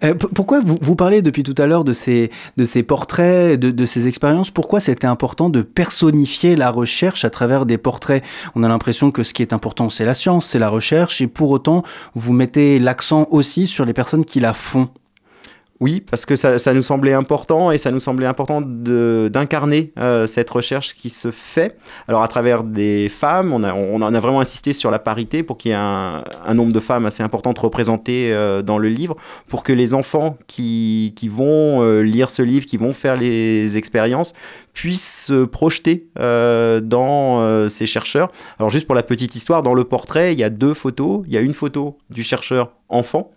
Euh, pourquoi vous, vous parlez depuis tout à l'heure de ces, de ces portraits, de, de ces expériences? Pourquoi c'était important de personnifier la recherche à travers des portraits? On a l'impression que ce qui est important, c'est la science, c'est la recherche, et pour autant, vous mettez l'accent aussi sur les personnes qui la font. Oui, parce que ça, nous semblait important et ça nous semblait important d'incarner euh, cette recherche qui se fait. Alors à travers des femmes, on, a, on a vraiment insisté sur la parité pour qu'il y ait un, nombre de femmes assez important représentées euh, dans le livre, pour que les enfants qui, qui vont euh, lire ce livre, qui vont faire les expériences, puissent se projeter euh, dans ces chercheurs. Alors juste pour la petite histoire, dans le portrait, il y a deux photos. Il y a une photo du chercheur enfant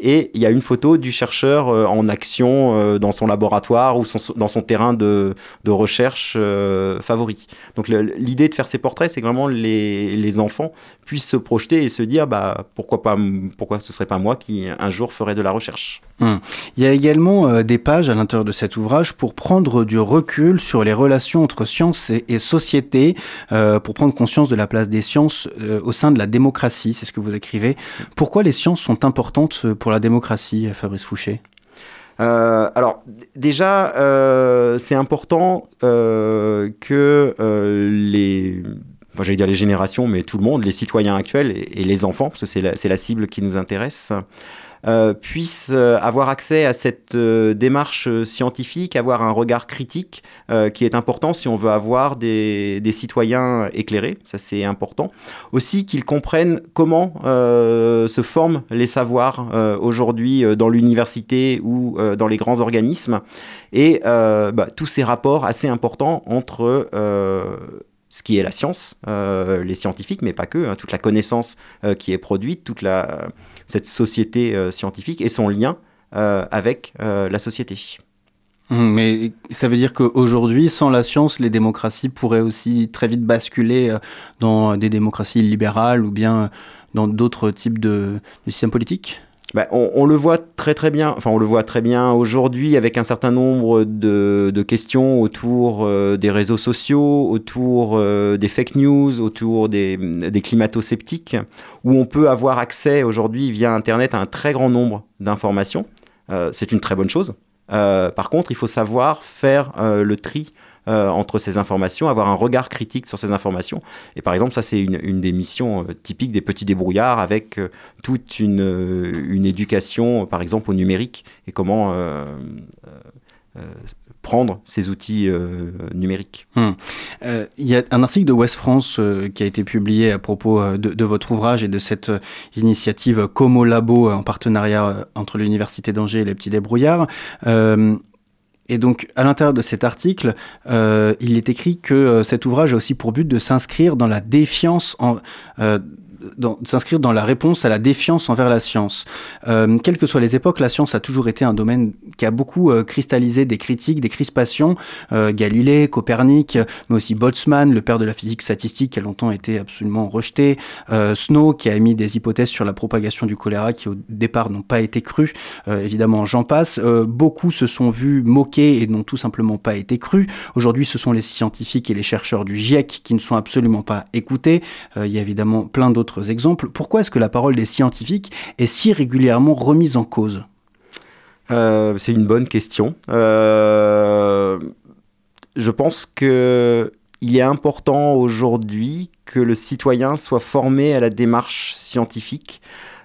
et il y a une photo du chercheur euh, en action euh, dans son laboratoire ou dans son terrain de, recherche euh, favori. Donc l'idée de faire ces portraits, c'est vraiment les, les enfants puissent se projeter et se dire bah, pourquoi, pas, pourquoi ce serait pas moi qui un jour ferais de la recherche. Hum. Il y a également des pages à l'intérieur de cet ouvrage pour prendre du recul sur les relations entre science et, société, pour prendre conscience de la place des sciences au sein de la démocratie, c'est ce que vous écrivez. Pourquoi les sciences sont importantes euh, pour la démocratie, Fabrice Fouché Euh, alors, déjà, euh, c'est important euh, que euh, les. Enfin, j'allais dire les générations, mais tout le monde, les citoyens actuels et, les enfants, parce que c'est la, cible qui nous intéresse, euh, puissent euh, avoir accès à cette euh, démarche euh, scientifique, avoir un regard critique euh, qui est important si on veut avoir des, citoyens éclairés, ça c'est important. Aussi qu'ils comprennent comment euh, se forment les savoirs euh, aujourd'hui euh, dans l'université ou euh, dans les grands organismes et euh, bah, tous ces rapports assez importants entre euh, ce qui est la science, euh, les scientifiques, mais pas que, hein, toute la connaissance euh, qui est produite, toute la, cette société euh, scientifique et son lien euh, avec euh, la société. Hum, Mais ça veut dire qu'aujourd'hui, sans la science, les démocraties pourraient aussi très vite basculer dans des démocraties libérales ou bien dans d'autres types de systèmes politiques? Bah, on, le voit très très bien, enfin on le voit très bien aujourd'hui avec un certain nombre de, questions autour euh, des réseaux sociaux, autour euh, des fake news, autour des, climato-sceptiques, où on peut avoir accès aujourd'hui via Internet à un très grand nombre d'informations. Euh, c'est une très bonne chose. Par contre, il faut savoir faire le tri euh, entre ces informations, avoir un regard critique sur ces informations. Et par exemple, ça c'est une, des missions euh, typiques des petits débrouillards avec euh, toute une, une éducation, par exemple, au numérique et comment prendre ces outils numériques. Euh, Il y a un article de West France qui a été publié à propos de, votre ouvrage et de cette initiative Como Labo en partenariat entre l'Université d'Angers et les petits débrouillards. Et donc, à l'intérieur de cet article, euh, il est écrit que euh, cet ouvrage a aussi pour but de s'inscrire dans la défiance en, euh, s'inscrire dans la réponse à la défiance envers la science. Euh, quelles que soient les époques, la science a toujours été un domaine qui a beaucoup euh, cristallisé des critiques, des crispations. Euh, Galilée, Copernic, mais aussi Boltzmann, le père de la physique statistique, qui a longtemps été absolument rejeté. Snow, qui a émis des hypothèses sur la propagation du choléra qui au départ n'ont pas été crues. Évidemment, j'en passe. Beaucoup se sont vus moqués et n'ont tout simplement pas été crus. Aujourd'hui, ce sont les scientifiques et les chercheurs du GIEC qui ne sont absolument pas écoutés. Il y a évidemment plein d'autres exemples. Pourquoi est-ce que la parole des scientifiques est si régulièrement remise en cause? Euh, c'est une bonne question. Euh, je pense que il est important aujourd'hui que le citoyen soit formé à la démarche scientifique,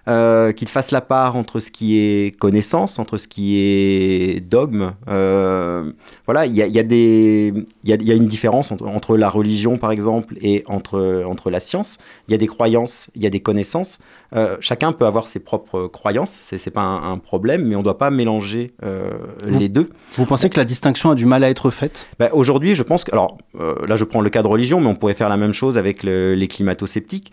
euh, qu'il fasse la part entre ce qui est connaissance, entre ce qui est dogme. Euh, voilà, il y a, il y a des, il y a, il y a une différence entre, entre la religion, par exemple, et entre, entre la science. Il y a des croyances, il y a des connaissances. Euh, chacun peut avoir ses propres croyances, c'est c'est pas un, un problème, mais on ne doit pas mélanger euh, Vous- les deux. Vous pensez que la distinction a du mal à être faite? Bah, Aujourd'hui, je pense que. Alors, là, je prends le cas de religion, mais on pourrait faire la même chose avec le- les climato-sceptiques.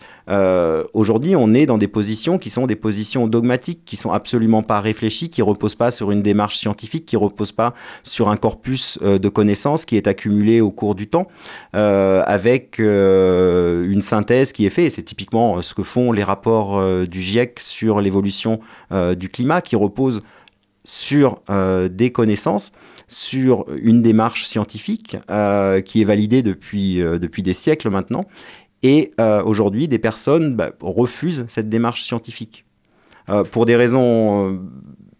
Aujourd'hui, on est dans des positions qui sont des positions dogmatiques, qui sont absolument pas réfléchies, qui reposent pas sur une démarche scientifique, qui reposent pas sur un corpus euh, de connaissances qui est accumulé au cours du temps, euh, avec euh, une synthèse qui est faite. C'est typiquement ce que font les rapports du GIEC sur l'évolution du climat, qui reposent sur des connaissances, sur une démarche scientifique qui est validée depuis, depuis des siècles maintenant. Et euh, aujourd'hui, des personnes bah, refusent cette démarche scientifique. Euh, pour des raisons euh,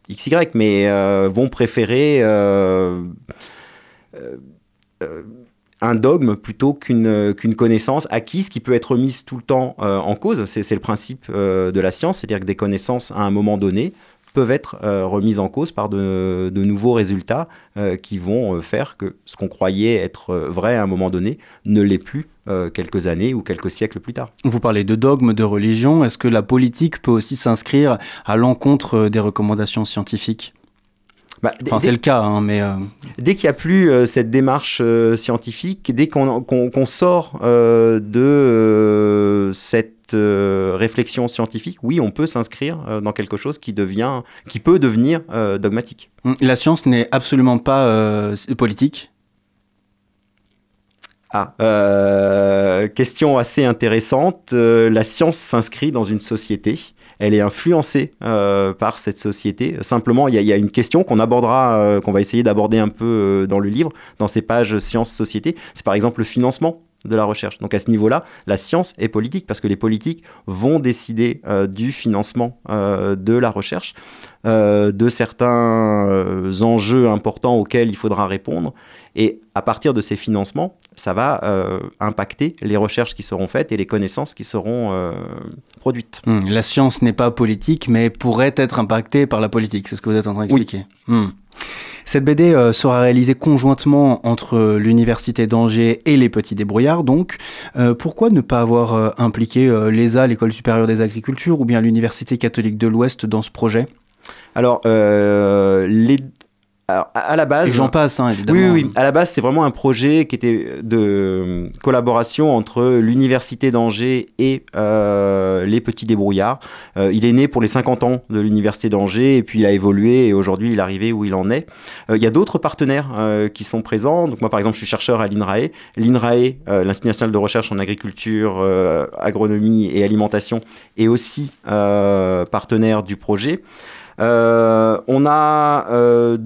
XY, mais vont préférer un dogme plutôt qu'une connaissance acquise qui peut être mise tout le temps en cause. C'est le principe de la science, c'est-à-dire que des connaissances à un moment donné peuvent être euh, remises en cause par de, de nouveaux résultats euh, qui vont euh, faire que ce qu'on croyait être vrai à un moment donné ne l'est plus quelques années ou quelques siècles plus tard. Vous parlez de dogme, de religion. Est-ce que la politique peut aussi s'inscrire à l'encontre des recommandations scientifiques? Bah, Enfin, c'est le cas, hein, mais euh, Dès qu'il n'y a plus euh, cette démarche euh, scientifique, dès qu'on sort de euh, cette euh, réflexion scientifique, oui, on peut s'inscrire euh, dans quelque chose qui devient, qui peut devenir euh, dogmatique. la science n'est absolument pas politique. Ah, question assez intéressante. La science s'inscrit dans une société. Elle est influencée euh, par cette société. Simplement, il y, a- il y a une question qu'on abordera, euh, qu'on va essayer d'aborder un peu euh, dans le livre, dans ces pages sciences-société. C'est par exemple le financement de la recherche. Donc à ce niveau-là, la science est politique parce que les politiques vont décider euh, du financement euh, de la recherche, euh, de certains enjeux importants auxquels il faudra répondre. Et à partir de ces financements, ça va euh, impacter les recherches qui seront faites et les connaissances qui seront euh, produites. Hmm, La science n'est pas politique, mais pourrait être impactée par la politique. C'est ce que vous êtes en train d'expliquer. Hmm. Cette BD euh, sera réalisée conjointement entre l'Université d'Angers et les Petits Débrouillards. Donc, Euh, pourquoi ne pas avoir euh, impliqué euh, l'ESA, l'École supérieure des agricultures, ou bien l'Université catholique de l'Ouest dans ce projet? Alors, euh, les... Alors, à à la base... Et j'en passe, hein, évidemment. Oui, oui, oui. À la base, c'est vraiment un projet qui était de collaboration entre l'Université d'Angers et euh, les Petits Débrouillards. Euh, il est né pour les 50 ans de l'Université d'Angers et puis il a évolué et aujourd'hui il est arrivé où il en est. Euh, il y a d'autres partenaires euh, qui sont présents. Donc moi, par exemple, je suis chercheur à l'INRAE. L'INRAE, euh, l'Institut national de recherche en agriculture, euh, agronomie et alimentation, est aussi euh, partenaire du projet. Euh, on, a, euh,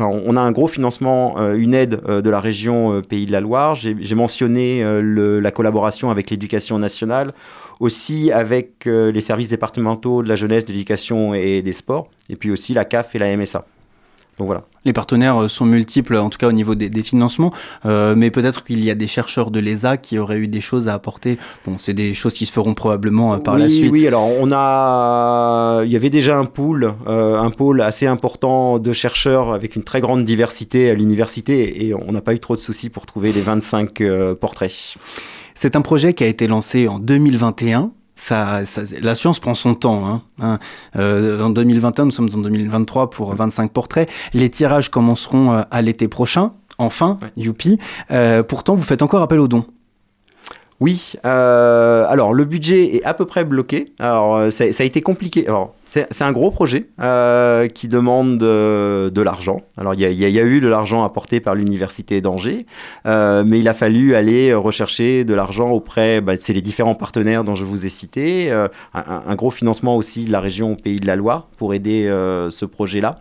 on a un gros financement, euh, une aide de la région Pays de la Loire. J'ai mentionné la collaboration avec l'éducation nationale, aussi avec les services départementaux de la jeunesse, de l'éducation et des sports, et puis aussi la CAF et la MSA. Donc voilà. Les partenaires euh, sont multiples, en tout cas au niveau des, des financements, euh, mais peut-être qu'il y a des chercheurs de l'ESA qui auraient eu des choses à apporter. Bon, c'est des choses qui se feront probablement euh, par oui, la suite. Oui, alors on a, il y avait déjà un pool, euh, un pôle assez important de chercheurs avec une très grande diversité à l'université et on n'a pas eu trop de soucis pour trouver les 25 euh, portraits. C'est un projet qui a été lancé en 2021. Ça, ça- la science prend son temps. Hein, hein. Euh, en 2021, nous sommes en 2023 pour 25 portraits. Les tirages commenceront euh, à l'été prochain. Enfin, youpi. Euh, pourtant, vous faites encore appel aux dons. Oui, euh, alors le budget est à peu près bloqué. Alors euh, ça, a été compliqué. Alors c'est un gros projet euh, qui demande de l'argent. Alors il y a, eu de l'argent apporté par l'université d'Angers, mais il a fallu aller rechercher de l'argent auprès, bah, c'est les différents partenaires dont je vous ai cités, euh, un, un- gros financement aussi de la région Pays de la Loire pour aider ce projet-là.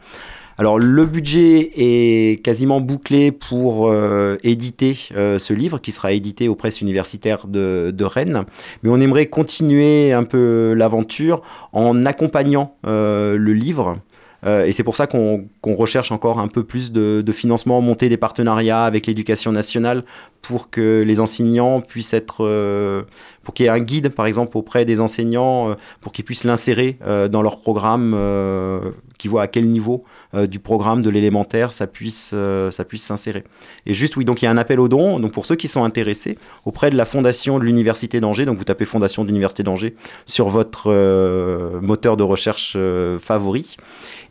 Alors le budget est quasiment bouclé pour euh, éditer euh, ce livre qui sera édité aux presses universitaires de, de Rennes. Mais on aimerait continuer un peu l'aventure en accompagnant euh, le livre. Et c'est pour ça qu'on recherche encore un peu plus de, financement, monter des partenariats avec l'éducation nationale pour que les enseignants puissent être, pour qu'il y ait un guide par exemple auprès des enseignants, euh, pour qu'ils puissent l'insérer euh, dans leur programme, euh, qui voient à quel niveau du programme de l'élémentaire ça puisse, ça puisse s'insérer. Et juste oui, donc il y a un appel aux dons. Donc pour ceux qui sont intéressés, auprès de la fondation de l'université d'Angers, donc vous tapez fondation de l'université d'Angers sur votre moteur de recherche favori.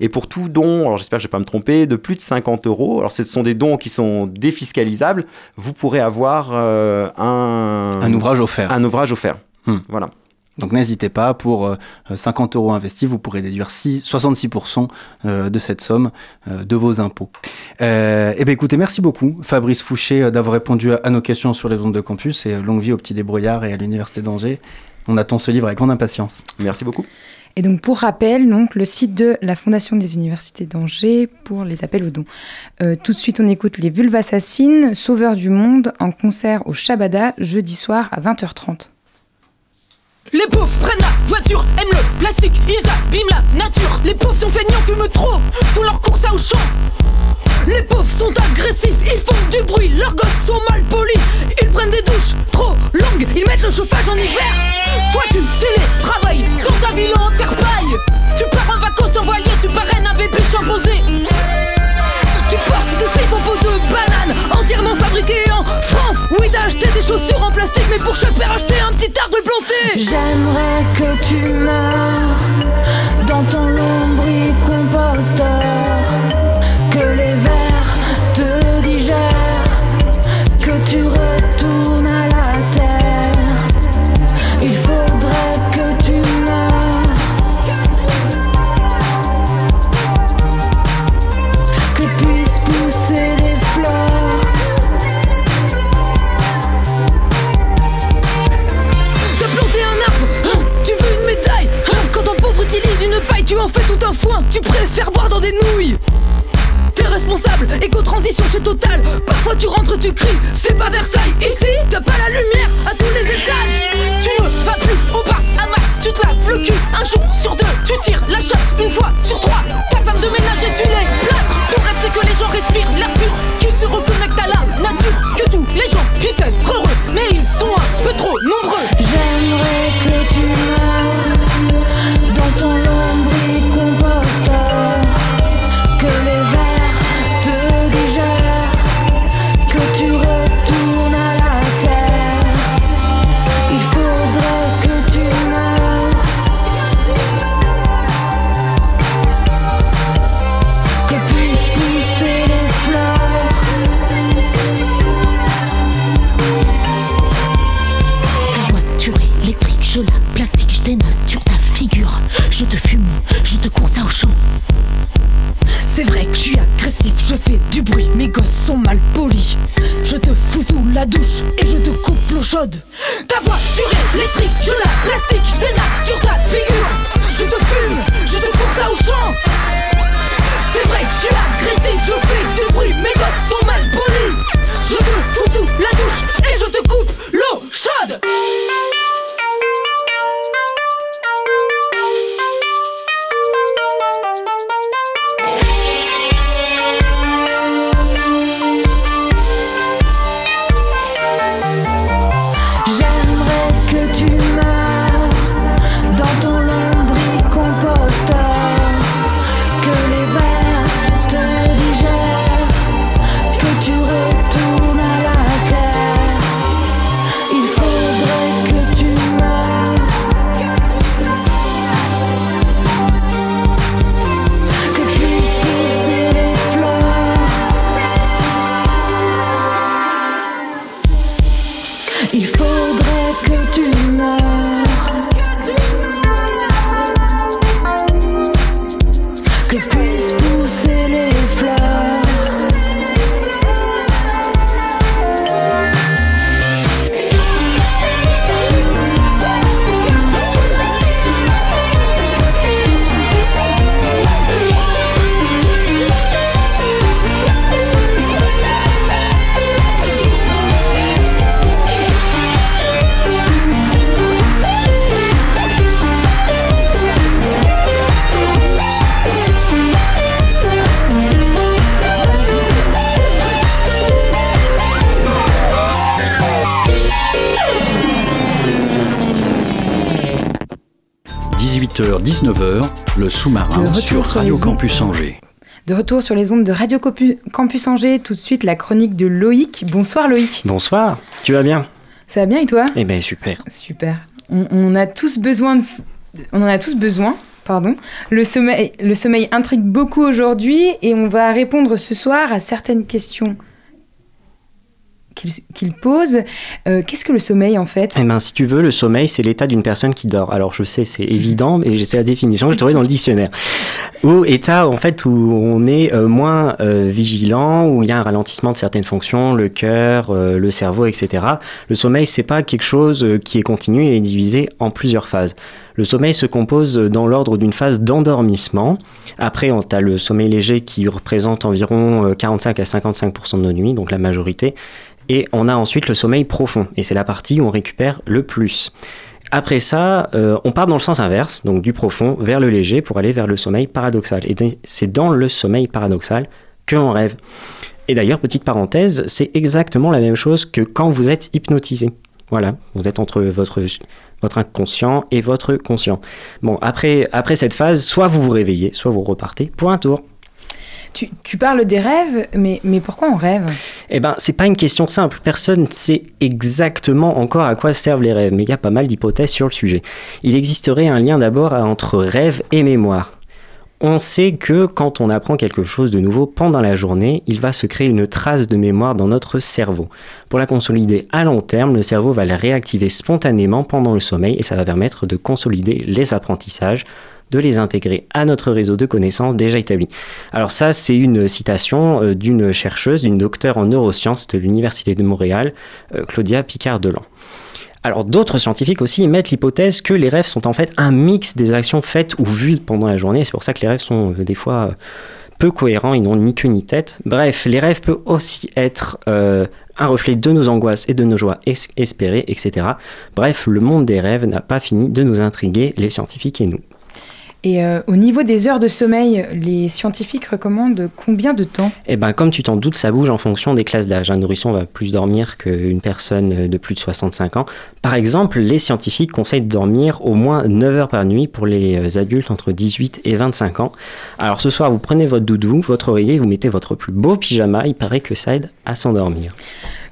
Et pour tout don, alors j'espère que je ne vais pas me tromper, de plus de 50 euros, alors ce sont des dons qui sont défiscalisables, vous pourrez avoir euh, un, Un ouvrage offert. Un ouvrage offert. Hmm. Voilà. Donc n'hésitez pas, pour euh, 50 euros investis, vous pourrez déduire six- 66% euh, de cette somme euh, de vos impôts. Euh, eh bien écoutez, merci beaucoup Fabrice Fouché euh, d'avoir répondu à, nos questions sur les ondes de campus et euh, longue vie au petit débrouillard et à l'Université d'Angers. On attend ce livre avec grande impatience. Merci beaucoup. Et donc, pour rappel, donc, le site de la Fondation des Universités d'Angers pour les appels aux dons. Euh, tout de suite, on écoute les Vulves Assassines, Sauveurs du Monde, en concert au Shabada, jeudi soir à 20h30. Les pauvres prennent la voiture, aiment le plastique, ils abîment la nature. Les pauvres sont feignants, fument trop, font leur course à Auchan. Les pauvres sont agressifs, ils font du bruit, leurs gosses sont mal polis. Ils prennent des douches trop longues, ils mettent le chauffage en hiver. Toi tu télétravailles dans ta ville en terre paille. Tu pars en vacances en voilier, tu parraines un bébé champosé. Tu portes des slips en peau de banane, entièrement fabriqués. Oui, t'as acheté des chaussures en plastique, mais pour chaque paire, acheter un petit arbre et planter. J'aimerais que tu meurs dans ton lombricomposteur, tu préfères boire dans des nouilles T'es responsable Éco-transition, c'est total. Parfois tu rentres, tu cries. C'est pas Versailles. Ici, t'as pas la lumière à tous les étages. Tu ne vas plus au bar à masse. Tu te laves le cul un jour sur deux. Tu tires la chasse une fois sur trois. Ta femme de ménage essuie les plâtres. Ton rêve, c'est que les gens respirent l'air pur. Qu'ils se reconnectent à la nature. Que tous les gens puissent être heureux. Mais ils sont un peu trop nombreux. J'aimerais que 18h-19h, le sous-marin De retour sur sur Radio les ondes. Campus Angers. De retour sur les ondes de Radio Copu- Campus Angers, tout de suite la chronique de Loïc. Bonsoir Loïc. Bonsoir, tu vas bien? Ça va bien et toi? Eh ben super. Super. On, on a tous besoin de, s- on en a tous besoin. Pardon. Le sommeil, le sommeil intrigue beaucoup aujourd'hui et on va répondre ce soir à certaines questions qu'il pose. Euh, Qu'est-ce que le sommeil en fait? Eh ben si tu veux, le sommeil, c'est l'état d'une personne qui dort. Alors je sais, c'est évident, mais c'est la définition que j'ai trouvée dans le dictionnaire. Ou état en fait où on est euh, moins euh, vigilant, où il y a un ralentissement de certaines fonctions, le cœur, le cerveau, etc. Le sommeil, c'est pas quelque chose qui est continu et est divisé en plusieurs phases. Le sommeil se compose dans l'ordre d'une phase d'endormissement. Après, on a le sommeil léger qui représente environ euh, 45 à 55% de nos nuits, donc la majorité. Et on a ensuite le sommeil profond, et c'est la partie où on récupère le plus. Après ça, euh, on part dans le sens inverse, donc du profond vers le léger pour aller vers le sommeil paradoxal. Et c'est dans le sommeil paradoxal que l'on rêve. Et d'ailleurs, petite parenthèse, c'est exactement la même chose que quand vous êtes hypnotisé. Voilà, vous êtes entre votre, votre inconscient et votre conscient. Bon, après, après cette phase, soit vous vous réveillez, soit vous repartez pour un tour. Tu, parles des rêves, mais, mais pourquoi on rêve? Eh ben, c'est pas une question simple. Personne ne sait exactement encore à quoi servent les rêves, mais il y a pas mal d'hypothèses sur le sujet. Il existerait un lien d'abord entre rêve et mémoire. On sait que quand on apprend quelque chose de nouveau pendant la journée, il va se créer une trace de mémoire dans notre cerveau. Pour la consolider à long terme, le cerveau va la réactiver spontanément pendant le sommeil et ça va permettre de consolider les apprentissages de les intégrer à notre réseau de connaissances déjà établi. Alors ça, c'est une citation euh, d'une chercheuse, d'une docteure en neurosciences de l'Université de Montréal, euh, Claudia Picard-Delan. Alors d'autres scientifiques aussi émettent l'hypothèse que les rêves sont en fait un mix des actions faites ou vues pendant la journée. C'est pour ça que les rêves sont euh, des fois peu cohérents, ils n'ont ni queue ni tête. Bref, les rêves peuvent aussi être un reflet de nos angoisses et de nos joies es- espérées, etc. Bref, le monde des rêves n'a pas fini de nous intriguer, les scientifiques et nous. Et euh, au niveau des heures de sommeil, les scientifiques recommandent combien de temps? Eh ben, comme tu t'en doutes, ça bouge en fonction des classes d'âge. Un nourrisson va plus dormir qu'une personne de plus de 65 ans. Par exemple, les scientifiques conseillent de dormir au moins 9 heures par nuit pour les euh, adultes entre 18 et 25 ans. Alors ce soir, vous prenez votre doudou, votre oreiller, vous mettez votre plus beau pyjama. Il paraît que ça aide à s'endormir.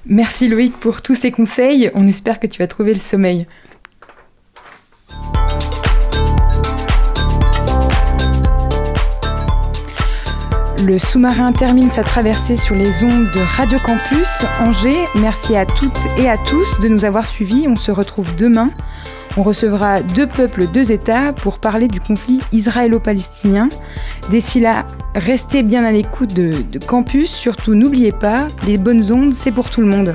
Merci Loïc pour tous ces conseils. On espère que tu vas trouver le sommeil. Le sous-marin termine sa traversée sur les ondes de Radio Campus Angers. Merci à toutes et à tous de nous avoir suivis. On se retrouve demain. On recevra deux peuples, deux États pour parler du conflit israélo-palestinien. D'ici là, restez bien à l'écoute de, de Campus. Surtout, n'oubliez pas, les bonnes ondes, c'est pour tout le monde.